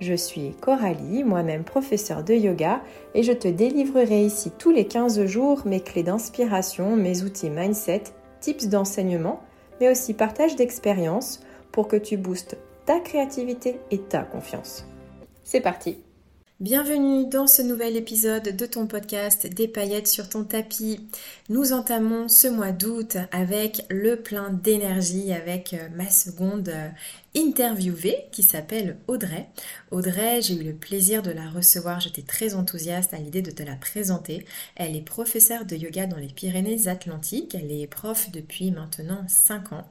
Je suis Coralie, moi-même professeure de yoga, et je te délivrerai ici tous les 15 jours mes clés d'inspiration, mes outils mindset, tips d'enseignement, mais aussi partage d'expériences pour que tu boostes ta créativité et ta confiance. C'est parti Bienvenue dans ce nouvel épisode de ton podcast Des paillettes sur ton tapis. Nous entamons ce mois d'août avec le plein d'énergie avec euh, ma seconde euh, interviewée qui s'appelle Audrey. Audrey, j'ai eu le plaisir de la recevoir, j'étais très enthousiaste à l'idée de te la présenter. Elle est professeure de yoga dans les Pyrénées-Atlantiques, elle est prof depuis maintenant 5 ans.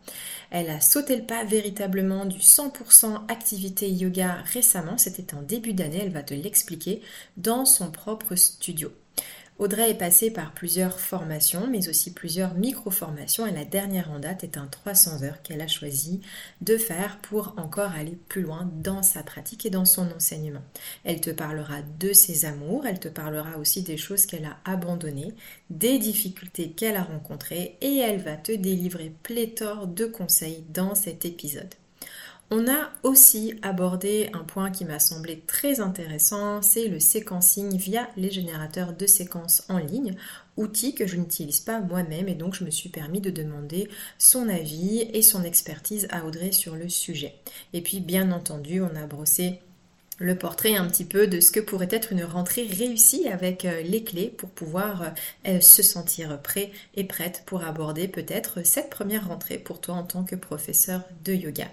Elle a sauté le pas véritablement du 100% activité yoga récemment, c'était en début d'année, elle va te l'expliquer dans son propre studio. Audrey est passée par plusieurs formations, mais aussi plusieurs micro-formations, et la dernière en date est un 300 heures qu'elle a choisi de faire pour encore aller plus loin dans sa pratique et dans son enseignement. Elle te parlera de ses amours, elle te parlera aussi des choses qu'elle a abandonnées, des difficultés qu'elle a rencontrées, et elle va te délivrer pléthore de conseils dans cet épisode. On a aussi abordé un point qui m'a semblé très intéressant, c'est le séquencing via les générateurs de séquences en ligne, outil que je n'utilise pas moi-même et donc je me suis permis de demander son avis et son expertise à Audrey sur le sujet. Et puis bien entendu, on a brossé le portrait un petit peu de ce que pourrait être une rentrée réussie avec euh, les clés pour pouvoir euh, euh, se sentir prêt et prête pour aborder peut-être cette première rentrée pour toi en tant que professeur de yoga.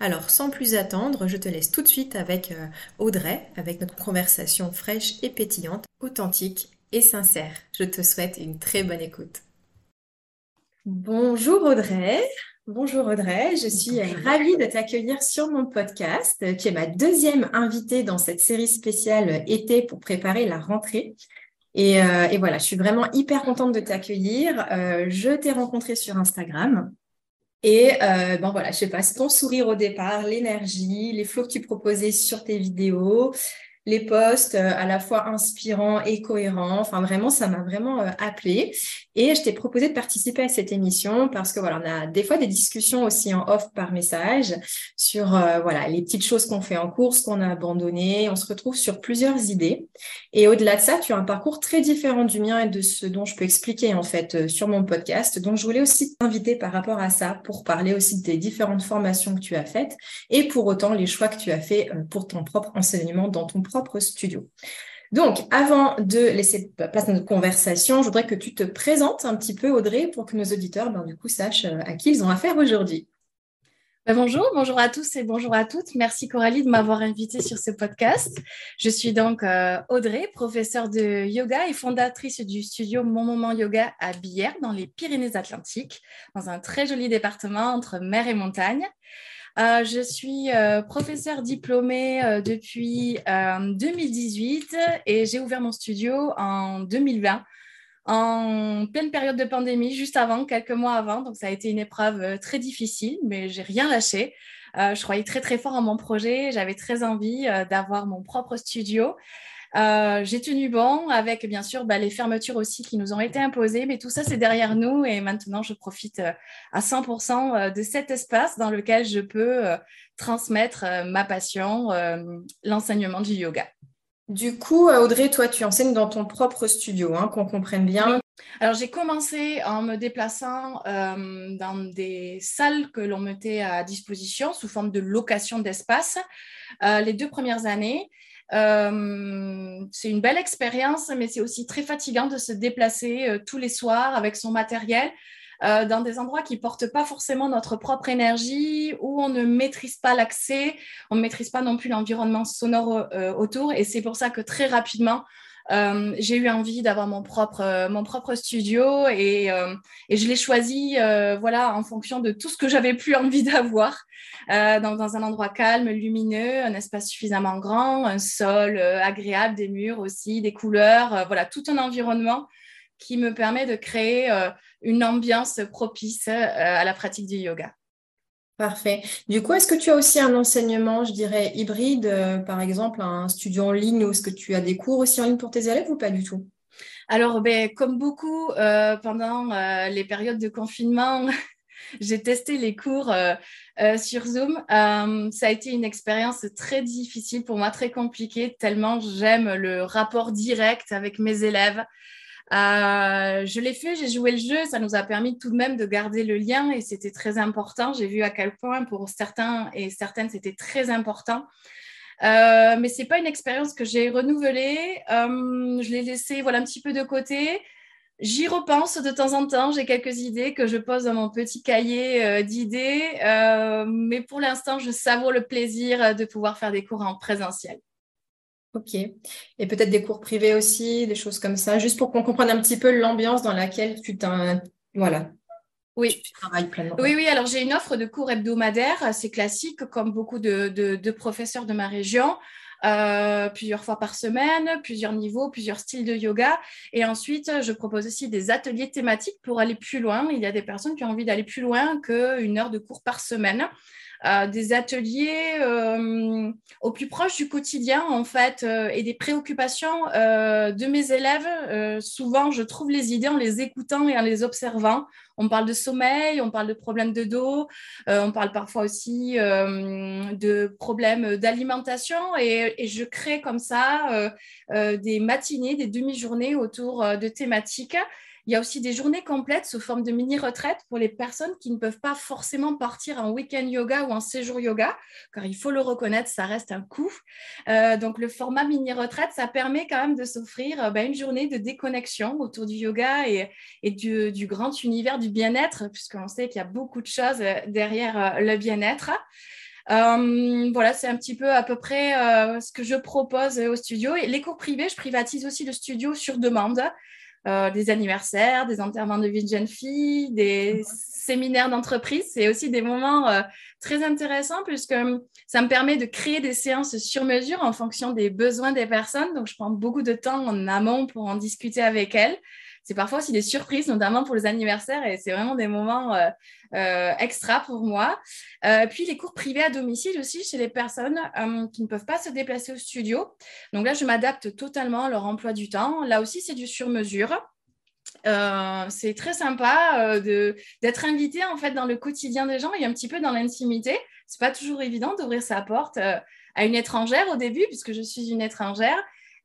Alors sans plus attendre, je te laisse tout de suite avec Audrey, avec notre conversation fraîche et pétillante, authentique et sincère. Je te souhaite une très bonne écoute. Bonjour Audrey. Bonjour Audrey, je suis ravie de t'accueillir sur mon podcast. Tu es ma deuxième invitée dans cette série spéciale été pour préparer la rentrée. Et, euh, voilà, je suis vraiment hyper contente de t'accueillir. Euh, je t'ai rencontré sur Instagram. Et euh, bon voilà, je sais pas, ton sourire au départ, l'énergie, les flots que tu proposais sur tes vidéos, les posts euh, à la fois inspirants et cohérents. Enfin, vraiment, ça m'a vraiment euh, appelé. Et je t'ai proposé de participer à cette émission parce que voilà, on a des fois des discussions aussi en off par message sur euh, voilà les petites choses qu'on fait en cours, ce qu'on a abandonné. On se retrouve sur plusieurs idées. Et au-delà de ça, tu as un parcours très différent du mien et de ce dont je peux expliquer en fait sur mon podcast. Donc, je voulais aussi t'inviter par rapport à ça pour parler aussi des différentes formations que tu as faites et pour autant les choix que tu as fait pour ton propre enseignement dans ton studio. Donc, avant de laisser place à notre conversation, je voudrais que tu te présentes un petit peu, Audrey, pour que nos auditeurs, ben, du coup, sachent euh, à qui ils ont affaire aujourd'hui. Ben, bonjour, bonjour à tous et bonjour à toutes. Merci Coralie de m'avoir invitée sur ce podcast. Je suis donc euh, Audrey, professeure de yoga et fondatrice du studio Mon Moment Yoga à Bière, dans les Pyrénées-Atlantiques, dans un très joli département entre mer et montagne. Euh, je suis euh, professeure diplômée euh, depuis 2018 et j'ai ouvert mon studio en 2020 en pleine période de pandémie, juste avant, quelques mois avant. Donc, ça a été une épreuve très difficile, mais j'ai rien lâché. je croyais très, très fort en mon projet. J'avais très envie d'avoir mon propre studio. Euh, j'ai tenu bon avec bien sûr bah, les fermetures aussi qui nous ont été imposées, mais tout ça c'est derrière nous et maintenant je profite euh, à 100% euh, de cet espace dans lequel je peux transmettre ma passion, l'enseignement du yoga. Du coup, Audrey, toi, tu enseignes dans ton propre studio, hein, qu'on comprenne bien. Alors, j'ai commencé en me déplaçant dans des salles que l'on mettait à disposition sous forme de location d'espace les deux premières années. Euh, c'est une belle expérience, mais c'est aussi très fatigant de se déplacer euh, tous les soirs avec son matériel euh, dans des endroits qui ne portent pas forcément notre propre énergie, où on ne maîtrise pas l'accès, on ne maîtrise pas non plus l'environnement sonore autour. Et c'est pour ça que très rapidement, euh, j'ai eu envie d'avoir mon propre, mon propre studio et, et je l'ai choisi voilà, en fonction de tout ce que j'avais plus envie d'avoir. dans, dans, un endroit calme, lumineux, un espace suffisamment grand, un sol agréable, des murs aussi, des couleurs, voilà, tout un environnement qui me permet de créer une ambiance propice à la pratique du yoga. Parfait. Du coup, est-ce que tu as aussi un enseignement, je dirais, hybride, euh, par exemple, un studio en ligne ou est-ce que tu as des cours aussi en ligne pour tes élèves ou pas du tout? Alors, ben, comme beaucoup, euh, pendant euh, les périodes de confinement, j'ai testé les cours sur Zoom. ça a été une expérience très difficile pour moi, très compliquée, tellement j'aime le rapport direct avec mes élèves. Euh, je l'ai fait, j'ai joué le jeu, ça nous a permis tout de même de garder le lien et c'était très important. J'ai vu à quel point pour certains et certaines c'était très important. Euh, mais c'est pas une expérience que j'ai renouvelée. Euh, je l'ai laissé voilà un petit peu de côté. J'y repense de temps en temps. J'ai quelques idées que je pose dans mon petit cahier euh, d'idées, mais pour l'instant, je savoure le plaisir de pouvoir faire des cours en présentiel. Ok. Et peut-être des cours privés aussi, des choses comme ça, juste pour qu'on comprenne un petit peu l'ambiance dans laquelle tu voilà. Oui. travailles pleinement. Oui, oui. Alors j'ai une offre de cours hebdomadaires, assez classique, comme beaucoup de, professeurs de ma région. Euh, plusieurs fois par semaine, plusieurs niveaux, plusieurs styles de yoga. Et ensuite, je propose aussi des ateliers thématiques pour aller plus loin. Il y a des personnes qui ont envie d'aller plus loin qu'une heure de cours par semaine. Euh, des ateliers euh, au plus proche du quotidien en fait euh, et des préoccupations de mes élèves. souvent, je trouve les idées en les écoutant et en les observant. On parle de sommeil, on parle de problèmes de dos, on parle parfois aussi de problèmes d'alimentation et, et, je crée comme ça des matinées, des demi-journées autour de thématiques il y a aussi des journées complètes sous forme de mini-retraite pour les personnes qui ne peuvent pas forcément partir en week-end yoga ou en séjour yoga, car il faut le reconnaître, ça reste un coût. Euh, donc le format mini-retraite, ça permet quand même de s'offrir euh, ben, une journée de déconnexion autour du yoga et, du, grand univers du bien-être, puisqu'on sait qu'il y a beaucoup de choses euh, derrière le bien-être. voilà, c'est un petit peu à peu près ce que je propose au studio. Et les cours privés, je privatise aussi le studio sur demande. Euh, des anniversaires, des enterrements de vie de jeunes filles, des séminaires d'entreprise. C'est aussi des moments euh, très intéressants puisque hum, ça me permet de créer des séances sur mesure en fonction des besoins des personnes. Donc, je prends beaucoup de temps en amont pour en discuter avec elles c'est parfois aussi des surprises, notamment pour les anniversaires, et c'est vraiment des moments euh, euh, extra pour moi. Euh, puis les cours privés à domicile aussi chez les personnes qui ne peuvent pas se déplacer au studio. Donc là, je m'adapte totalement à leur emploi du temps. Là aussi, c'est du sur-mesure. c'est très sympa d'être invité en fait dans le quotidien des gens et un petit peu dans l'intimité. C'est pas toujours évident d'ouvrir sa porte à une étrangère au début puisque je suis une étrangère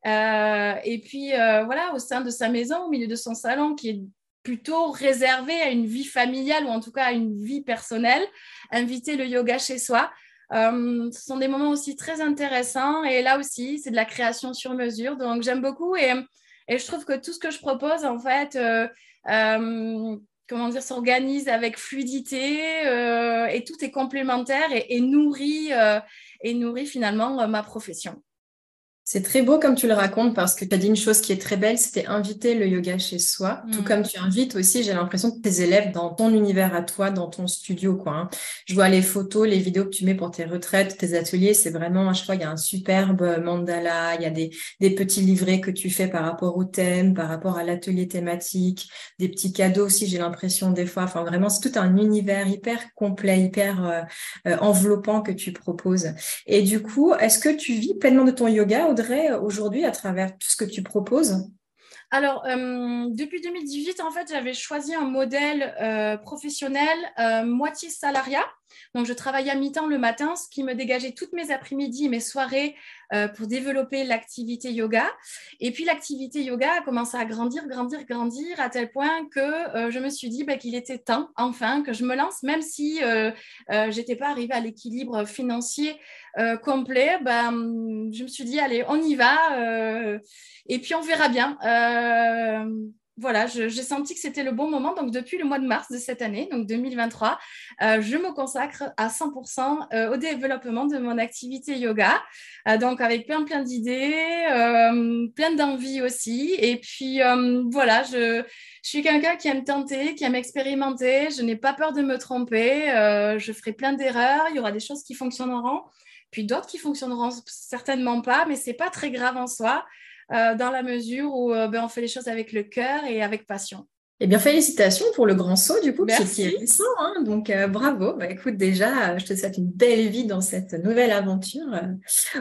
euh, et puis, euh, voilà, au sein de sa maison, au milieu de son salon, qui est plutôt réservé à une vie familiale ou en tout cas à une vie personnelle, inviter le yoga chez soi. Euh, ce sont des moments aussi très intéressants et là aussi, c'est de la création sur mesure. Donc, j'aime beaucoup et, et, je trouve que tout ce que je propose, en fait, comment dire, s'organise avec fluidité et tout est complémentaire et, et nourrit, et nourrit finalement ma profession. C'est très beau comme tu le racontes parce que tu as dit une chose qui est très belle, c'était inviter le yoga chez soi. Tout mm. comme tu invites aussi, j'ai l'impression que tes élèves dans ton univers à toi, dans ton studio. Quoi, hein. Je vois les photos, les vidéos que tu mets pour tes retraites, tes ateliers. C'est vraiment, à chaque fois, il y a un superbe mandala, il y a des, des petits livrets que tu fais par rapport au thème, par rapport à l'atelier thématique, des petits cadeaux aussi, j'ai l'impression des fois. Enfin, vraiment, c'est tout un univers hyper complet, hyper euh, euh, enveloppant que tu proposes. Et du coup, est-ce que tu vis pleinement de ton yoga aujourd'hui à travers tout ce que tu proposes? Alors, euh, depuis 2018, en fait, j'avais choisi un modèle euh, professionnel euh, moitié salariat. Donc, je travaillais à mi-temps le matin, ce qui me dégageait toutes mes après-midi mes soirées pour développer l'activité yoga. Et puis, l'activité yoga a commencé à grandir, grandir, grandir, à tel point que je me suis dit bah, qu'il était temps, enfin, que je me lance, même si je n'étais pas arrivée à l'équilibre financier complet. Bah, je me suis dit, allez, on y va. et puis, on verra bien. Voilà, j'ai senti que c'était le bon moment. Donc, depuis le mois de mars de cette année, donc 2023, euh, je me consacre à 100% euh, au développement de mon activité yoga. Euh, donc, avec plein, plein d'idées, plein d'envies aussi. Et puis, voilà, je, je suis quelqu'un qui aime tenter, qui aime expérimenter. Je n'ai pas peur de me tromper. je ferai plein d'erreurs. Il y aura des choses qui fonctionneront, puis d'autres qui fonctionneront certainement pas, mais c'est pas très grave en soi. Euh, dans la mesure où euh, ben, on fait les choses avec le cœur et avec passion. Eh bien, félicitations pour le grand saut, du coup, qui est récent. Hein, donc, euh, bravo. Bah, écoute, déjà, je te souhaite une belle vie dans cette nouvelle aventure,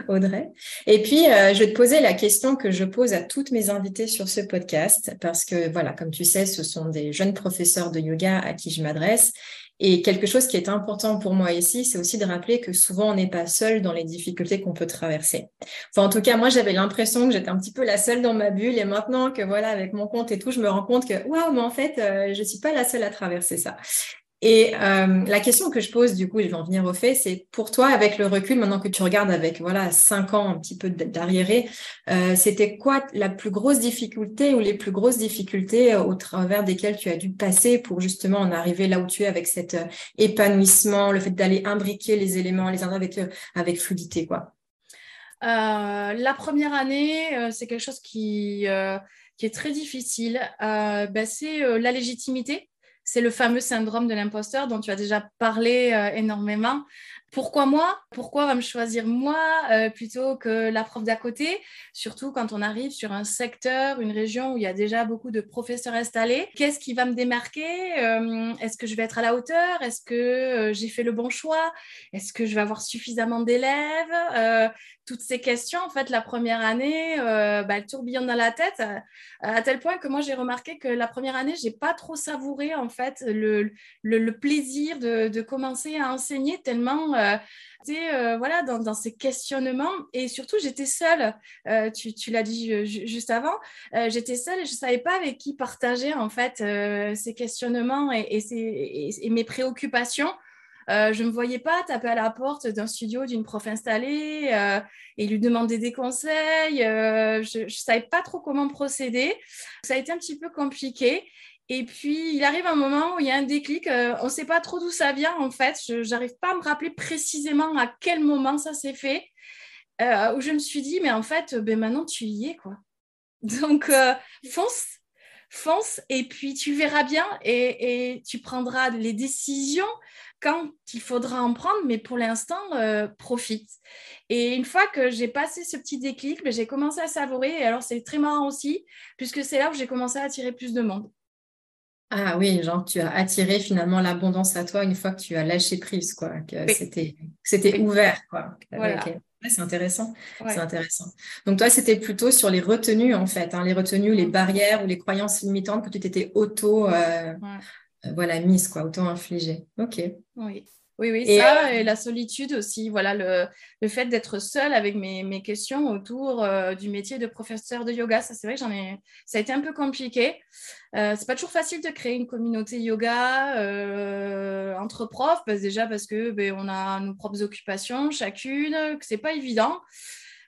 Audrey. Et puis, je vais te poser la question que je pose à toutes mes invités sur ce podcast, parce que, voilà, comme tu sais, ce sont des jeunes professeurs de yoga à qui je m'adresse. Et quelque chose qui est important pour moi ici, c'est aussi de rappeler que souvent on n'est pas seul dans les difficultés qu'on peut traverser. Enfin, en tout cas, moi, j'avais l'impression que j'étais un petit peu la seule dans ma bulle. Et maintenant que voilà, avec mon compte et tout, je me rends compte que waouh, mais en fait, euh, je suis pas la seule à traverser ça. Et euh, la question que je pose, du coup, je vais en venir au fait, c'est pour toi, avec le recul, maintenant que tu regardes avec voilà cinq ans un petit peu d'arriéré, euh, c'était quoi la plus grosse difficulté ou les plus grosses difficultés euh, au travers desquelles tu as dû passer pour justement en arriver là où tu es avec cet euh, épanouissement, le fait d'aller imbriquer les éléments les uns avec avec fluidité, quoi? la première année, c'est quelque chose qui qui est très difficile. Ben, c'est la légitimité c'est le fameux syndrome de l'imposteur dont tu as déjà parlé euh, énormément. Pourquoi moi? Pourquoi va me choisir moi euh, plutôt que la prof d'à côté? Surtout quand on arrive sur un secteur, une région où il y a déjà beaucoup de professeurs installés. Qu'est-ce qui va me démarquer? Euh, Est-ce que je vais être à la hauteur? Est-ce que j'ai fait le bon choix? Est-ce que je vais avoir suffisamment d'élèves? Toutes ces questions, en fait, la première année, bah, elles tourbillonnent dans la tête à tel point que moi j'ai remarqué que la première année, j'ai pas trop savouré en fait le, plaisir de, de, commencer à enseigner tellement euh, euh, voilà, dans, ces questionnements. Et surtout, j'étais seule. Euh, tu, l'as dit juste avant. j'étais seule et je savais pas avec qui partager en fait ces questionnements et, mes préoccupations. Je ne me voyais pas taper à la porte d'un studio d'une prof installée et lui demander des conseils. je ne savais pas trop comment procéder. Ça a été un petit peu compliqué. Et puis, il arrive un moment où il y a un déclic. Euh, on ne sait pas trop d'où ça vient, en fait. Je n'arrive pas à me rappeler précisément à quel moment ça s'est fait. Euh, où je me suis dit, mais en fait, ben maintenant, tu y es, quoi. Donc, euh, fonce, fonce, et puis tu verras bien et, tu prendras les décisions quand il faudra en prendre, mais pour l'instant, profite. Et une fois que j'ai passé ce petit déclic, ben, j'ai commencé à savourer. Et alors, c'est très marrant aussi, puisque c'est là où j'ai commencé à attirer plus de monde. Ah oui, genre tu as attiré finalement l'abondance à toi une fois que tu as lâché prise, quoi. Que c'était, c'était ouvert, quoi. c'est intéressant. C'est intéressant. Donc toi, c'était plutôt sur les retenues, en fait, hein, les retenues, les barrières ou les croyances limitantes que tu t'étais auto, euh, euh, voilà, mise, quoi, auto-infligée. Ok. Oui. Oui, oui, ça, euh, et la solitude aussi, voilà, le, le fait d'être seule avec mes, mes questions autour euh, du métier de professeur de yoga, ça c'est vrai que j'en ai, ça a été un peu compliqué. Euh, c'est pas toujours facile de créer une communauté yoga euh, entre profs, parce, déjà parce que ben, on a nos propres occupations chacune, que c'est pas évident.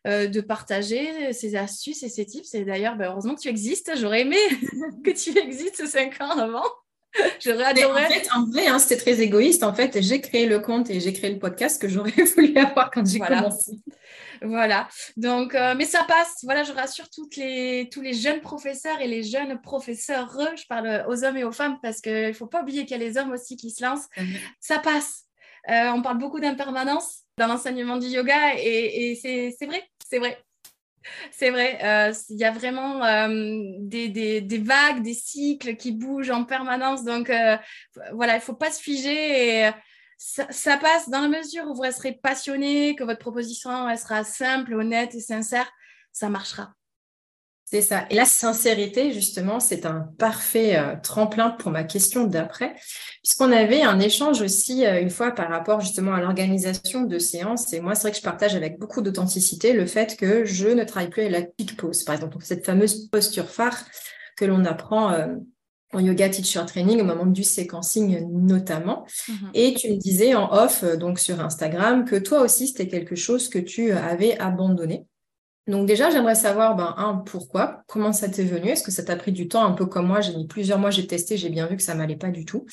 de partager ses astuces et ses tips. Et d'ailleurs, ben, heureusement que tu existes. J'aurais aimé que tu existes cinq ans avant. J'aurais adoré. En fait, en vrai, hein, c'était très égoïste. En fait, j'ai créé le compte et j'ai créé le podcast que j'aurais voulu avoir quand j'ai commencé. Voilà. Donc, euh, mais ça passe. Voilà, je rassure toutes les, tous les jeunes professeurs et les jeunes professeurs. Je parle aux hommes et aux femmes parce qu'il ne faut pas oublier qu'il y a les hommes aussi qui se lancent. Ça passe. Euh, on parle beaucoup d'impermanence dans l'enseignement du yoga et, et c'est vrai, c'est vrai. C'est vrai, euh, il y a vraiment euh, des, vagues, des cycles qui bougent en permanence. Donc euh, voilà, il ne faut pas se figer et ça, passe dans la mesure où vous resterez passionné, que votre proposition sera simple, honnête et sincère, ça marchera. C'est ça. Et la sincérité, justement, c'est un parfait euh, tremplin pour ma question d'après, puisqu'on avait un échange aussi euh, une fois par rapport justement à l'organisation de séances. Et moi, c'est vrai que je partage avec beaucoup d'authenticité le fait que je ne travaille plus à la peak pose, par exemple, cette fameuse posture phare que l'on apprend euh, en yoga teacher training au moment du séquencing notamment. Mm-hmm. Et tu me disais en off, donc sur Instagram, que toi aussi, c'était quelque chose que tu avais abandonné. Donc déjà, j'aimerais savoir, ben, un, pourquoi, comment ça t'est venu, est-ce que ça t'a pris du temps, un peu comme moi, j'ai mis plusieurs mois, j'ai testé, j'ai bien vu que ça m'allait pas du tout.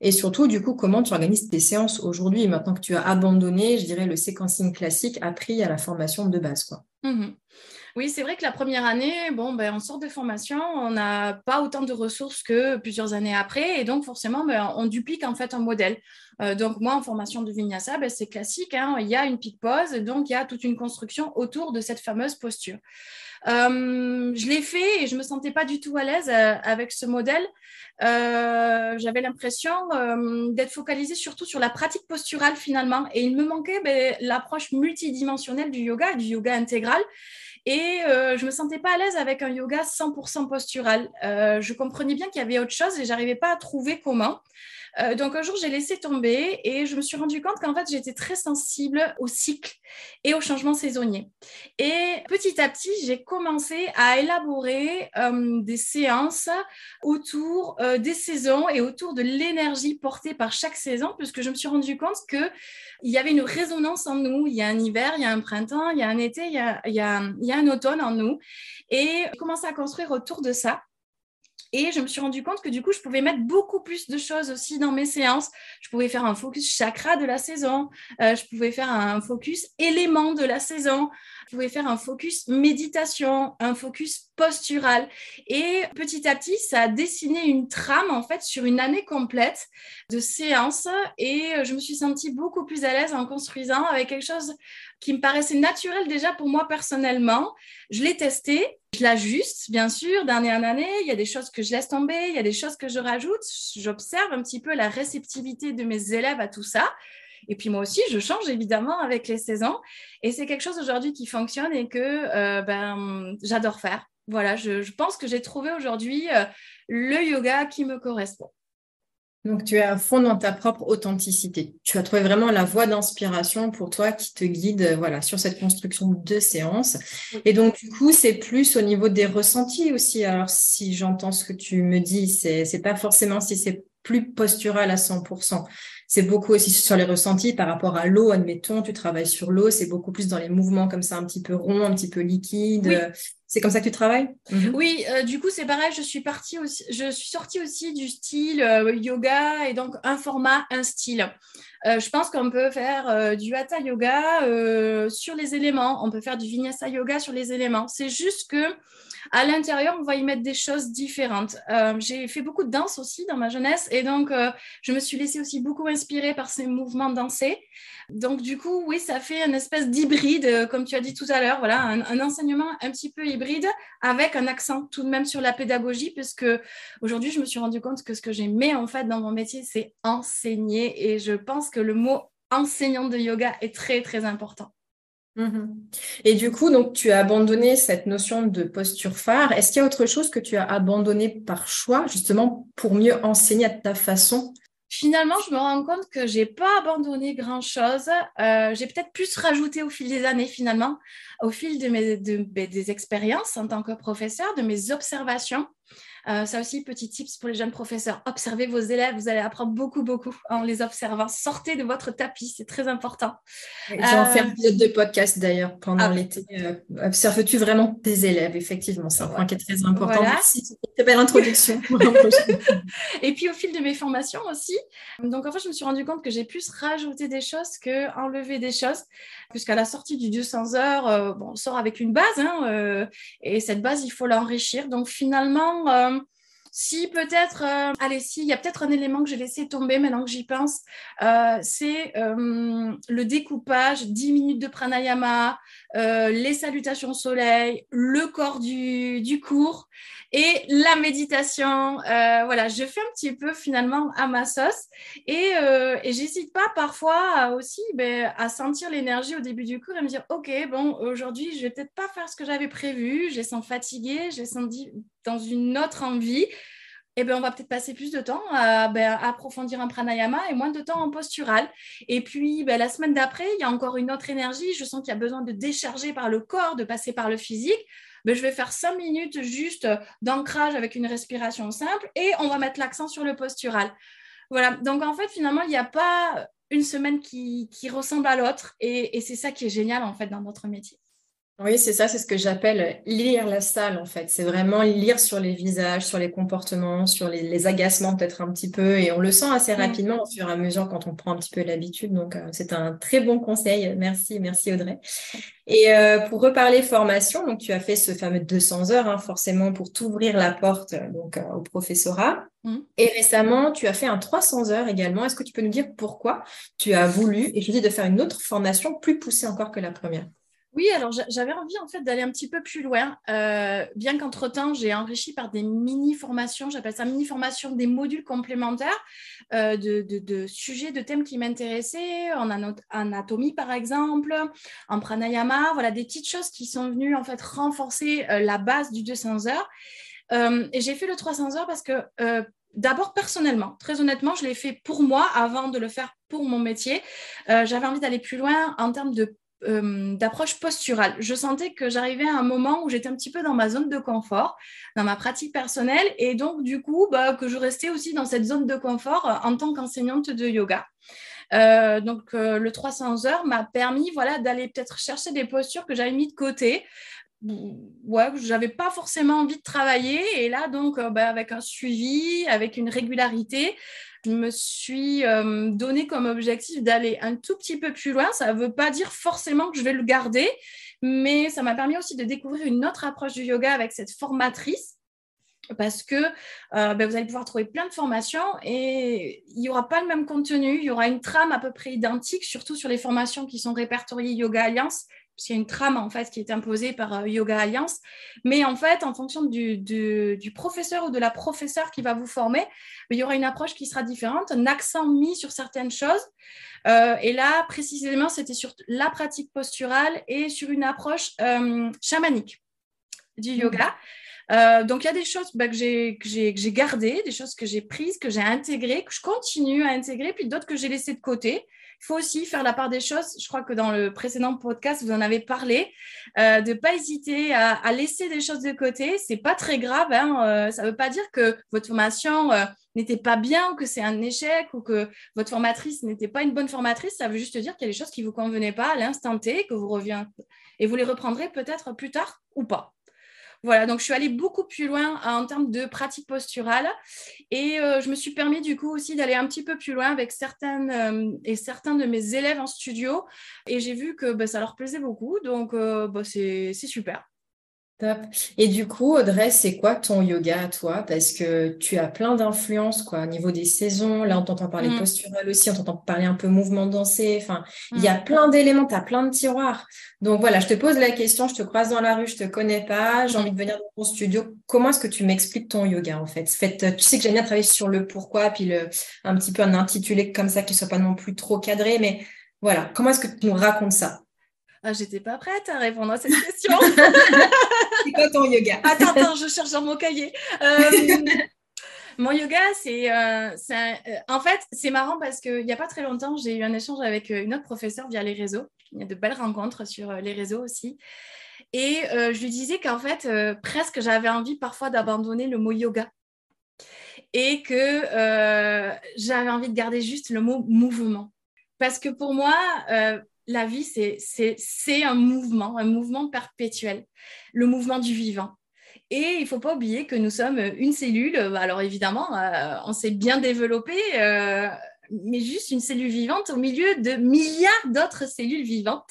Et surtout, du coup, comment tu organises tes séances aujourd'hui, maintenant que tu as abandonné, je dirais, le séquencing classique appris à la formation de base. Mmh oui, c'est vrai que la première année, bon, ben, on sort de formation, on n'a pas autant de ressources que plusieurs années après, et donc forcément, ben, on duplique en fait un modèle. Euh, donc moi, en formation de vinyasa, ben, c'est classique, hein, il y a une pique pose, donc il y a toute une construction autour de cette fameuse posture. Euh, je l'ai fait et je me sentais pas du tout à l'aise euh, avec ce modèle. J'avais l'impression d'être focalisée surtout sur la pratique posturale finalement, et il me manquait ben, l'approche multidimensionnelle du yoga, du yoga intégral. Et euh, je me sentais pas à l'aise avec un yoga 100% postural. Euh, je comprenais bien qu'il y avait autre chose et j'arrivais pas à trouver comment. Euh, donc un jour, j'ai laissé tomber et je me suis rendu compte qu'en fait, j'étais très sensible au cycle et au changement saisonnier. Et petit à petit, j'ai commencé à élaborer euh, des séances autour euh, des saisons et autour de l'énergie portée par chaque saison, puisque je me suis rendu compte qu'il y avait une résonance en nous. Il y a un hiver, il y a un printemps, il y a un été, il y a, il y a, il y a un automne en nous. Et j'ai commencé à construire autour de ça. Et je me suis rendu compte que du coup, je pouvais mettre beaucoup plus de choses aussi dans mes séances. Je pouvais faire un focus chakra de la saison. Euh, je pouvais faire un focus élément de la saison. Je pouvais faire un focus méditation, un focus postural. Et petit à petit, ça a dessiné une trame en fait sur une année complète de séances. Et je me suis sentie beaucoup plus à l'aise en construisant avec quelque chose qui me paraissait naturel déjà pour moi personnellement. Je l'ai testé je l'ajuste, bien sûr, d'année en année. Il y a des choses que je laisse tomber, il y a des choses que je rajoute. J'observe un petit peu la réceptivité de mes élèves à tout ça. Et puis moi aussi, je change évidemment avec les saisons. Et c'est quelque chose aujourd'hui qui fonctionne et que euh, ben, j'adore faire. Voilà, je, pense que j'ai trouvé aujourd'hui euh, le yoga qui me correspond. Donc, tu es à fond dans ta propre authenticité. Tu as trouvé vraiment la voie d'inspiration pour toi qui te guide voilà, sur cette construction de séance. Et donc, du coup, c'est plus au niveau des ressentis aussi. Alors, si j'entends ce que tu me dis, c'est, c'est pas forcément si c'est plus postural à 100%. C'est beaucoup aussi sur les ressentis par rapport à l'eau, admettons, tu travailles sur l'eau, c'est beaucoup plus dans les mouvements comme ça, un petit peu rond, un petit peu liquide. C'est comme ça que tu travailles? Mhm. Oui, euh, du coup, c'est pareil. Je suis partie aussi, je suis sortie aussi du style euh, yoga et donc un format, un style. Euh, je pense qu'on peut faire du hatha yoga sur les éléments. On peut faire du vinyasa yoga sur les éléments. C'est juste que à l'intérieur, on va y mettre des choses différentes. j'ai fait beaucoup de danse aussi dans ma jeunesse et donc je me suis laissée aussi beaucoup inspirer par ces mouvements dansés. Donc du coup, oui, ça fait une espèce d'hybride, comme tu as dit tout à l'heure. Voilà, un, un enseignement un petit peu hybride avec un accent tout de même sur la pédagogie, puisque aujourd'hui, je me suis rendu compte que ce que j'aimais en fait dans mon métier, c'est enseigner. Et je pense que le mot enseignante de yoga est très, très important. Mhm. Et du coup, donc, tu as abandonné cette notion de posture phare. Est-ce qu'il y a autre chose que tu as abandonné par choix, justement, pour mieux enseigner à ta façon? Finalement, je me rends compte que j'ai pas abandonné grand chose. Euh, j'ai peut-être plus rajouté au fil des années, finalement, au fil de mes, ben, des expériences en tant que professeur, de mes observations. Euh, ça aussi, petit tips pour les jeunes professeurs. Observez vos élèves, vous allez apprendre beaucoup, beaucoup en les observant. Sortez de votre tapis, c'est très important. J'ai en fait un épisode de podcast d'ailleurs pendant ah. l'été. Euh, observes-tu vraiment tes élèves? Effectivement, c'est un point qui est très important. Merci, très belle introduction. Et puis au fil de mes formations aussi. Donc en fait, je me suis rendu compte que j'ai plus rajouté des choses que enlever des choses, puisqu'à la sortie du 200 heures, euh, bon, on sort avec une base, hein, et cette base, il faut l'enrichir. Donc finalement, si peut-être, euh, allez, si, il y a peut-être un élément que j'ai laissé tomber maintenant que j'y pense, euh, c'est euh, le découpage, 10 minutes de pranayama, les salutations au soleil, le corps du, du cours et la méditation. voilà, je fais un petit peu finalement à ma sauce et, j'hésite pas parfois aussi ben, à sentir l'énergie au début du cours et me dire, OK, bon, aujourd'hui, je vais peut-être pas faire ce que j'avais prévu, je les sens fatiguée, je les sens dans une autre envie, eh ben, on va peut-être passer plus de temps à, ben, approfondir un pranayama et moins de temps en postural. Et puis, ben, la semaine d'après, il y a encore une autre énergie. Je sens qu'il y a besoin de décharger par le corps, de passer par le physique. Ben, je vais faire cinq minutes juste d'ancrage avec une respiration simple et on va mettre l'accent sur le postural. Voilà. Donc, en fait, finalement, il n'y a pas une semaine qui, ressemble à l'autre et c'est ça qui est génial, en fait, dans notre métier. Oui, c'est ça, c'est ce que j'appelle lire la salle en fait. C'est vraiment lire sur les visages, sur les comportements, sur les, agacements peut-être un petit peu. Et on le sent assez mm. rapidement au fur et à mesure quand on prend un petit peu l'habitude. Donc, euh, c'est un très bon conseil. Merci, merci Audrey. Et euh, pour reparler formation, donc tu as fait ce fameux 200 heures, hein, forcément pour t'ouvrir la porte donc au professorat. Mm. Et récemment, tu as fait un 300 heures également. Est-ce que tu peux nous dire pourquoi tu as voulu et choisi de faire une autre formation plus poussée encore que la première? Oui, alors j'avais envie en fait d'aller un petit peu plus loin, euh, bien qu'entre-temps j'ai enrichi par des mini-formations, j'appelle ça mini-formations, des modules complémentaires euh, de, sujets, de thèmes qui m'intéressaient, en anatomie par exemple, en pranayama, voilà des petites choses qui sont venues en fait renforcer euh, la base du 200 heures. et j'ai fait le 300 heures parce que D'abord personnellement, très honnêtement, je l'ai fait pour moi avant de le faire pour mon métier. J'avais envie d'aller plus loin en termes de euh, d'approche posturale. Je sentais que j'arrivais à un moment où j'étais un petit peu dans ma zone de confort, dans ma pratique personnelle, et donc du coup, bah, que je restais aussi dans cette zone de confort euh, en tant qu'enseignante de yoga. Euh, donc le 300 heures m'a permis voilà, d'aller peut-être chercher des postures que j'avais mis de côté, ouais, j'avais pas forcément envie de travailler. Et là, donc, bah, avec un suivi, avec une régularité, je me suis euh, donné comme objectif d'aller un tout petit peu plus loin. Ça ne veut pas dire forcément que je vais le garder, mais ça m'a permis aussi de découvrir une autre approche du yoga avec cette formatrice. Parce que euh, ben, vous allez pouvoir trouver plein de formations et il n'y aura pas le même contenu, il y aura une trame à peu près identique, surtout sur les formations qui sont répertoriées Yoga Alliance parce qu'il y a une trame en fait qui est imposée par euh, Yoga Alliance. Mais en fait, en fonction du, du, professeur ou de la professeure qui va vous former, il y aura une approche qui sera différente, un accent mis sur certaines choses. Euh, et là, précisément, c'était sur la pratique posturale et sur une approche euh, chamanique du mmh. yoga. donc, il y a des choses bah, que j'ai gardées, des choses que j'ai prises, que j'ai intégrées, que je continue à intégrer, puis d'autres que j'ai laissées de côté. Il faut aussi faire la part des choses. Je crois que dans le précédent podcast, vous en avez parlé, euh, de ne pas hésiter à, laisser des choses de côté. C'est pas très grave. Hein, euh, ça ne veut pas dire que votre formation euh, n'était pas bien ou que c'est un échec ou que votre formatrice n'était pas une bonne formatrice. Ça veut juste dire qu'il y a des choses qui ne vous convenaient pas à l'instant T, que vous reviendrez et vous les reprendrez peut-être plus tard ou pas. Voilà, donc je suis allée beaucoup plus loin en termes de pratique posturale et euh, je me suis permis du coup aussi d'aller un petit peu plus loin avec certaines euh, et certains de mes élèves en studio et j'ai vu que bah, ça leur plaisait beaucoup, donc euh, bah, c'est super. Top. Et du coup, Audrey, c'est quoi ton yoga à toi? Parce que tu as plein d'influences, quoi, au niveau des saisons. Là, on t'entend parler mmh. postural aussi, on t'entend parler un peu mouvement dansé. Enfin, il y a mmh. plein d'éléments, tu as plein de tiroirs. Donc voilà, je te pose la question, je te croise dans la rue, je te connais pas, j'ai envie de venir dans ton studio. Comment est-ce que tu m'expliques ton yoga, en fait? fait tu sais que j'aime bien travailler sur le pourquoi, puis le, un petit peu un intitulé comme ça qui soit pas non plus trop cadré, mais voilà, comment est-ce que tu nous racontes ça? Ah, j'étais pas prête à répondre à cette question. c'est quoi ton yoga? Attends, attends, je cherche dans mon cahier. Euh, mon yoga, c'est, euh, euh, en fait, c'est marrant parce qu'il n'y a pas très longtemps, j'ai eu un échange avec une autre professeure via les réseaux. Il y a de belles rencontres sur les réseaux aussi. Et je lui disais qu'en fait, presque j'avais envie parfois d'abandonner le mot yoga. Et que j'avais envie de garder juste le mot mouvement. Parce que pour moi, la vie, c'est un mouvement, un mouvement perpétuel, le mouvement du vivant. Et il ne faut pas oublier que nous sommes une cellule. Alors évidemment, euh, on s'est bien développé, euh, mais juste une cellule vivante au milieu de milliards d'autres cellules vivantes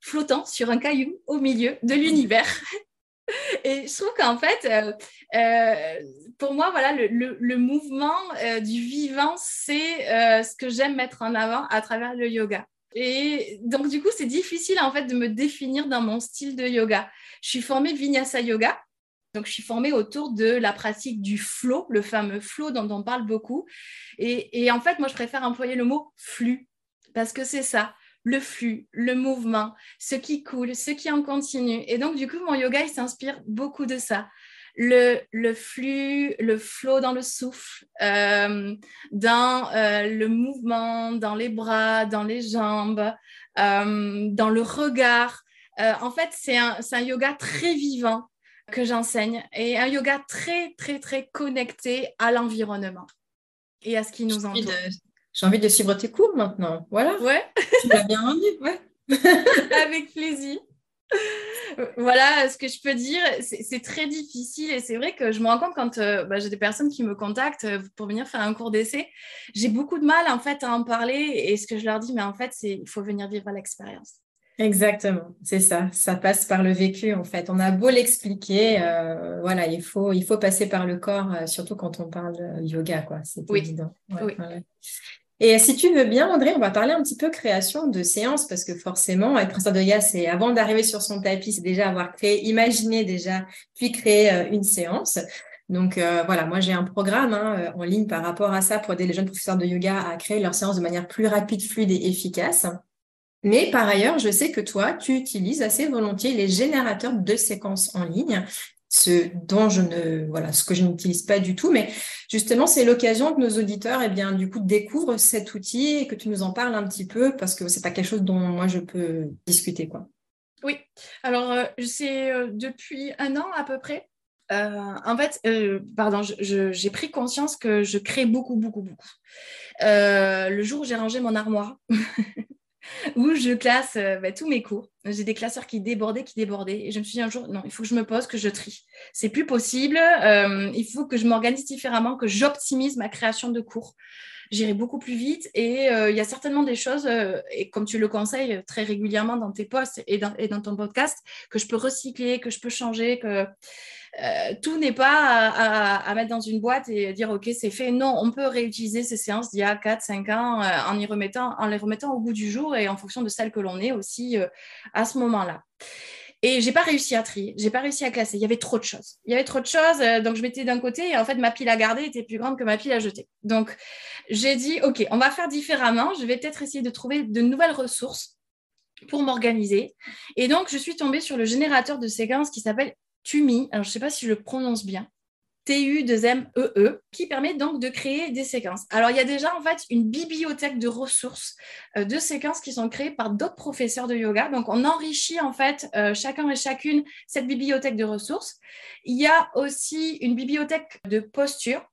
flottant sur un caillou au milieu de l'univers. Et je trouve qu'en fait, euh, pour moi, voilà, le, le mouvement du vivant, c'est ce que j'aime mettre en avant à travers le yoga. Et donc, du coup, c'est difficile en fait de me définir dans mon style de yoga. Je suis formée Vinyasa Yoga. Donc, je suis formée autour de la pratique du flow, le fameux flow dont on parle beaucoup. Et, en fait, moi, je préfère employer le mot flux parce que c'est ça, le flux, le mouvement, ce qui coule, ce qui en continue. Et donc, du coup, mon yoga, il s'inspire beaucoup de ça le, flux, le flot dans le souffle, euh, dans euh, le mouvement, dans les bras, dans les jambes, euh, dans le regard. en fait, c'est un, yoga très vivant que j'enseigne et un yoga très, très, très connecté à l'environnement et à ce qui nous entoure. J'ai envie de suivre tes cours maintenant. Voilà. Ouais. Tu l'as bien rendu, ouais. Avec plaisir. voilà ce que je peux dire. C'est très difficile et c'est vrai que je me rends compte quand euh, bah, j'ai des personnes qui me contactent euh, pour venir faire un cours d'essai, j'ai beaucoup de mal en fait à en parler et ce que je leur dis, mais en fait, c'est il faut venir vivre l'expérience. Exactement, c'est ça. Ça passe par le vécu en fait. On a beau l'expliquer, euh, voilà, il faut il faut passer par le corps, surtout quand on parle yoga, quoi. C'est évident. oui. Et si tu veux bien, André, on va parler un petit peu création de séances parce que forcément, être professeur de yoga, c'est avant d'arriver sur son tapis, c'est déjà avoir créé, imaginé déjà, puis créer euh, une séance. Donc euh, voilà, moi j'ai un programme hein, euh, en ligne par rapport à ça pour aider les jeunes professeurs de yoga à créer leur séance de manière plus rapide, fluide et efficace. Mais par ailleurs, je sais que toi, tu utilises assez volontiers les générateurs de séquences en ligne ce dont je ne voilà ce que je n'utilise pas du tout. Mais justement c'est l'occasion que nos auditeurs eh bien du coup découvrent cet outil et que tu nous en parles un petit peu parce que c'est pas quelque chose dont moi je peux discuter quoi. Oui. Alors euh, c'est euh, depuis un an à peu près. Euh, en fait pardon j'ai pris conscience que je crée beaucoup beaucoup beaucoup. Le jour où j'ai rangé mon armoire où je classe euh, bah, tous mes cours. J'ai des classeurs qui débordaient, qui débordaient. Et je me suis dit un jour, non, il faut que je me pose, que je trie. C'est plus possible. Euh, il faut que je m'organise différemment, que j'optimise ma création de cours. J'irai beaucoup plus vite. Et euh, il y a certainement des choses, et comme tu le conseilles très régulièrement dans tes posts et dans, et dans ton podcast, que je peux recycler, que je peux changer, que euh, tout n'est pas à, mettre dans une boîte et dire OK, c'est fait. Non, on peut réutiliser ces séances d'il y a 4, 5 ans euh, en, les remettant au bout du jour et en fonction de celle que l'on est aussi euh, à ce moment-là. Et j'ai pas réussi à trier, j'ai pas réussi à classer. Il y avait trop de choses. Il y avait trop de choses, donc je mettais d'un côté et en fait ma pile à garder était plus grande que ma pile à jeter. Donc j'ai dit ok, on va faire différemment. Je vais peut-être essayer de trouver de nouvelles ressources pour m'organiser. Et donc je suis tombée sur le générateur de séquences qui s'appelle Tumi, alors je ne sais pas si je le prononce bien, T-U-2-M-E-E, e, qui permet donc de créer des séquences. Alors, il y a déjà en fait une bibliothèque de ressources euh, de séquences qui sont créées par d'autres professeurs de yoga. Donc, on enrichit en fait euh, chacun et chacune cette bibliothèque de ressources. Il y a aussi une bibliothèque de posture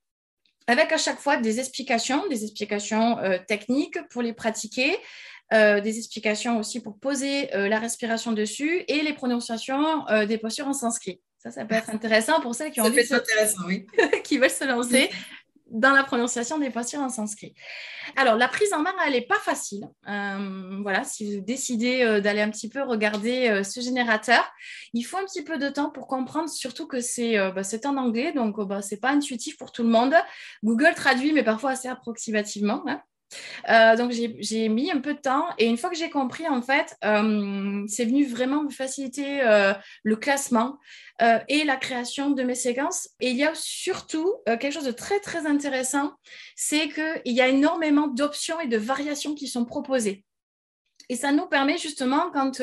avec à chaque fois des explications, des explications euh, techniques pour les pratiquer, euh, des explications aussi pour poser euh, la respiration dessus et les prononciations euh, des postures en sanskrit. Ça, ça peut être intéressant pour celles qui ont envie intéressant, oui. qui veulent se lancer dans la prononciation des postures en sanskrit. Alors, la prise en main, elle n'est pas facile. voilà, si vous décidez d'aller un petit peu regarder ce générateur, il faut un petit peu de temps pour comprendre, surtout que c'est bah, en anglais, donc bah, ce n'est pas intuitif pour tout le monde. Google traduit, mais parfois assez approximativement. Hein. Euh, donc j'ai mis un peu de temps et une fois que j'ai compris, en fait, euh, c'est venu vraiment me faciliter euh, le classement et la création de mes séquences. Et il y a surtout quelque chose de très très intéressant, c'est qu'il y a énormément d'options et de variations qui sont proposées. Et ça nous permet justement quand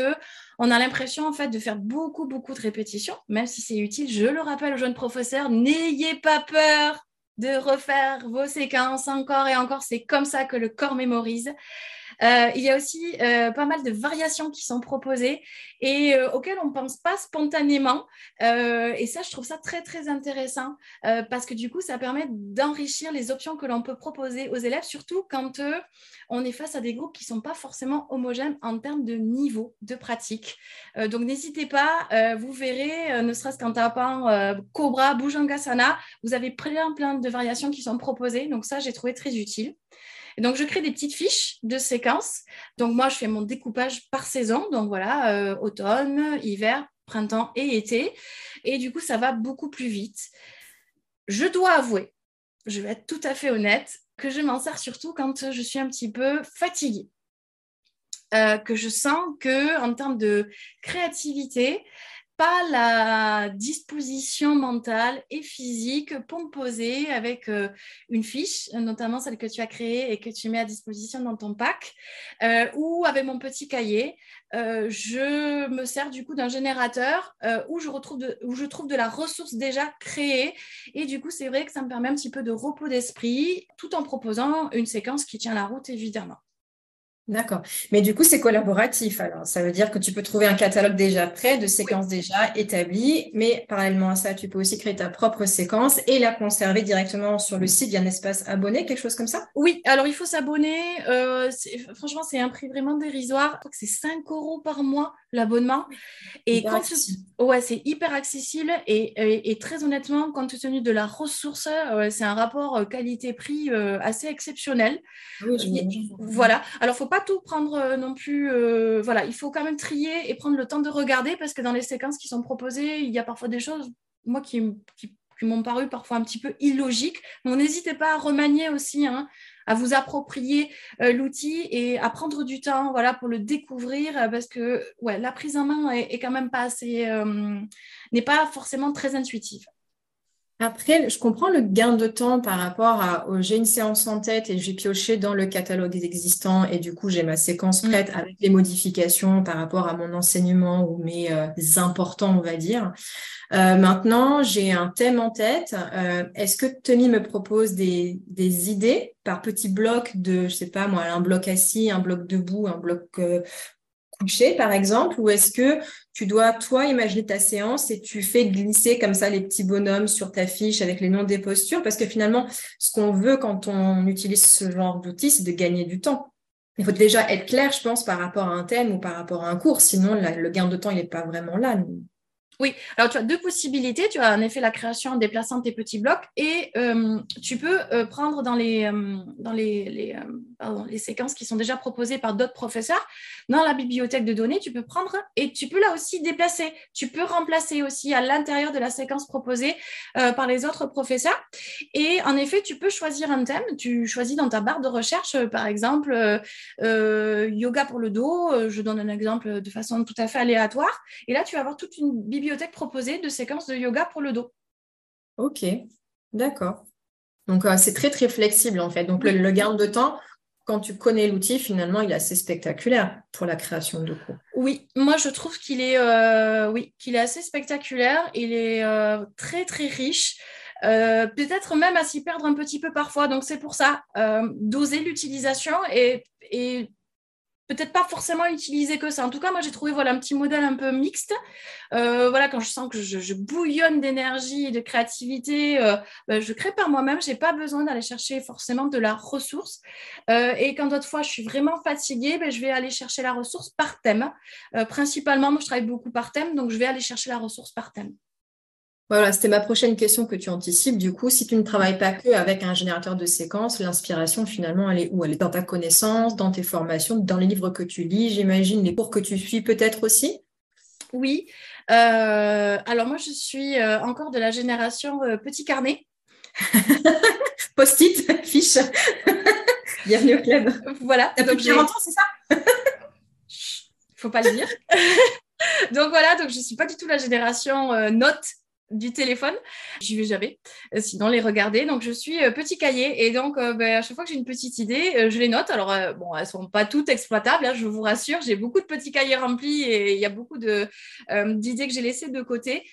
on a l'impression en fait de faire beaucoup beaucoup de répétitions, même si c'est utile, je le rappelle aux jeunes professeurs, n'ayez pas peur de refaire vos séquences encore et encore. C'est comme ça que le corps mémorise. Euh, il y a aussi euh, pas mal de variations qui sont proposées et euh, auxquelles on ne pense pas spontanément. et ça, je trouve ça très, très intéressant parce que du coup, ça permet d'enrichir les options que l'on peut proposer aux élèves, surtout quand on est face à des groupes qui ne sont pas forcément homogènes en termes de niveau de pratique. donc, n'hésitez pas, vous verrez, ne serait-ce qu'en tapant Cobra, Bhujangasana, vous avez plein, plein de variations qui sont proposées. Donc, ça, j'ai trouvé très utile donc, je crée des petites fiches de séquences. Donc, moi, je fais mon découpage par saison. Donc, voilà, euh, automne, hiver, printemps et été. Et du coup, ça va beaucoup plus vite. Je dois avouer, je vais être tout à fait honnête, que je m'en sers surtout quand je suis un petit peu fatiguée. Euh, que je sens que en termes de créativité, pas la disposition mentale et physique poser avec euh, une fiche, notamment celle que tu as créée et que tu mets à disposition dans ton pack, euh, ou avec mon petit cahier. Euh, je me sers du coup d'un générateur où, je retrouve où je trouve de la ressource déjà créée. Et du coup, c'est vrai que ça me permet un petit peu de repos d'esprit tout en proposant une séquence qui tient la route, évidemment. D'accord. Mais du coup, c'est collaboratif. Alors, ça veut dire que tu peux trouver un catalogue déjà prêt, de séquences déjà établies, mais parallèlement à ça, tu peux aussi créer ta propre séquence et la conserver directement sur le site via un espace abonné, quelque chose comme ça? Oui, alors il faut s'abonner. Euh, franchement, c'est un prix vraiment dérisoire. Je crois que c'est 5 euros par mois l'abonnement. Et quand ouais, c'est hyper accessible et, très honnêtement, compte tenu de la ressource, c'est un rapport qualité-prix assez exceptionnel. voilà. Alors, faut pas tout prendre non plus. voilà, il faut quand même trier et prendre le temps de regarder parce que dans les séquences qui sont proposées, il y a parfois des choses, moi, qui, qui m'ont paru parfois un petit peu illogiques. Donc n'hésitez pas à remanier aussi, hein, à vous approprier euh, l'outil et à prendre du temps voilà, pour le découvrir euh, parce que la prise en main est, quand même pas assez, euh, n'est pas forcément très intuitive. Après, je comprends le gain de temps par rapport à j'ai une séance en tête et j'ai pioché dans le catalogue existant et du coup j'ai ma séquence mm. prête avec les modifications par rapport à mon enseignement ou mes importants, on va dire. Euh, maintenant, j'ai un thème en tête. Euh, est-ce que Tony me propose des, idées par petits blocs de, je sais pas moi, un bloc assis, un bloc debout, un bloc euh, couché, par exemple, ou est-ce que tu dois, toi, imaginer ta séance et tu fais glisser comme ça les petits bonhommes sur ta fiche avec les noms des postures Parce que finalement, ce qu'on veut quand on utilise ce genre d'outils, c'est de gagner du temps. Il faut déjà être clair, je pense, par rapport à un thème ou par rapport à un cours. Sinon, le gain de temps, il n'est pas vraiment là. Oui, alors tu as deux possibilités. Tu as en effet la création en déplaçant tes petits blocs et euh, tu peux euh, prendre dans, euh, les, séquences qui sont déjà proposées par d'autres professeurs, dans la bibliothèque de données, tu peux prendre et tu peux là aussi déplacer. Tu peux remplacer aussi à l'intérieur de la séquence proposée par les autres professeurs. Et en effet, tu peux choisir un thème. Tu choisis dans ta barre de recherche, par exemple, yoga pour le dos. je donne un exemple de façon tout à fait aléatoire. Et là, tu vas avoir toute une bibliothèque bibliothèque proposée de séquences de yoga pour le dos. Ok, d'accord. Donc, euh, c'est très, très flexible en fait. Donc, le, le, gain de temps, quand tu connais l'outil, finalement, il est assez spectaculaire pour la création de cours. Oui, moi, je trouve qu'il est, euh, assez spectaculaire. Il est euh, très, très riche. peut-être même à s'y perdre un petit peu parfois. Donc, c'est pour ça, d'oser l'utilisation et peut-être pas forcément utiliser que ça. En tout cas, moi, j'ai trouvé voilà, un petit modèle un peu mixte. Euh, voilà, quand je sens que je, bouillonne d'énergie et de créativité, euh, ben, je crée par moi-même. Je n'ai pas besoin d'aller chercher forcément de la ressource. Euh, et quand d'autres fois, je suis vraiment fatiguée, ben, je vais aller chercher la ressource par thème. principalement, moi, je travaille beaucoup par thème, donc je vais aller chercher la ressource par thème. Voilà, c'était ma prochaine question que tu anticipes. Du coup, si tu ne travailles pas que avec un générateur de séquences, l'inspiration, finalement, elle est où? Elle est dans ta connaissance, dans tes formations, dans les livres que tu lis, j'imagine, les cours que tu suis peut-être aussi? Oui. Euh, alors moi, je suis euh, encore de la génération euh, petit carnet. Post-it, fiche. Bienvenue au club. Voilà. T'as plus de 40 ans, c'est ça? Faut pas le dire. donc voilà, donc je suis pas du tout la génération note du téléphone. J'y vais jamais, euh, sinon les regarder. Donc je suis euh, petit cahier et donc euh, ben, à chaque fois que j'ai une petite idée, je les note. Alors bon, elles sont pas toutes exploitables, hein, je vous rassure. J'ai beaucoup de petits cahiers remplis et il y a beaucoup d'idées que j'ai laissées de côté.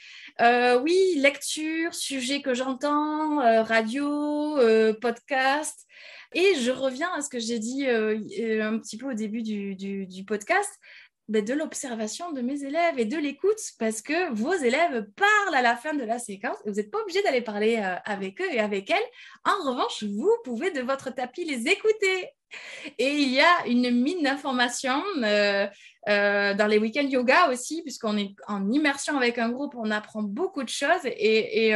oui, lecture, sujet que j'entends, radio, podcast. Et je reviens à ce que j'ai dit un petit peu au début du podcast. Ben, de l'observation de mes élèves et de l'écoute parce que vos élèves parlent à la fin de la séquence et vous n'êtes pas obligé d'aller parler euh, avec eux et avec elles. En revanche, vous pouvez de votre tapis les écouter. Et il y a une mine d'informations euh, euh, dans les week-ends yoga aussi, puisqu'on est en immersion avec un groupe, on apprend beaucoup de choses. Et,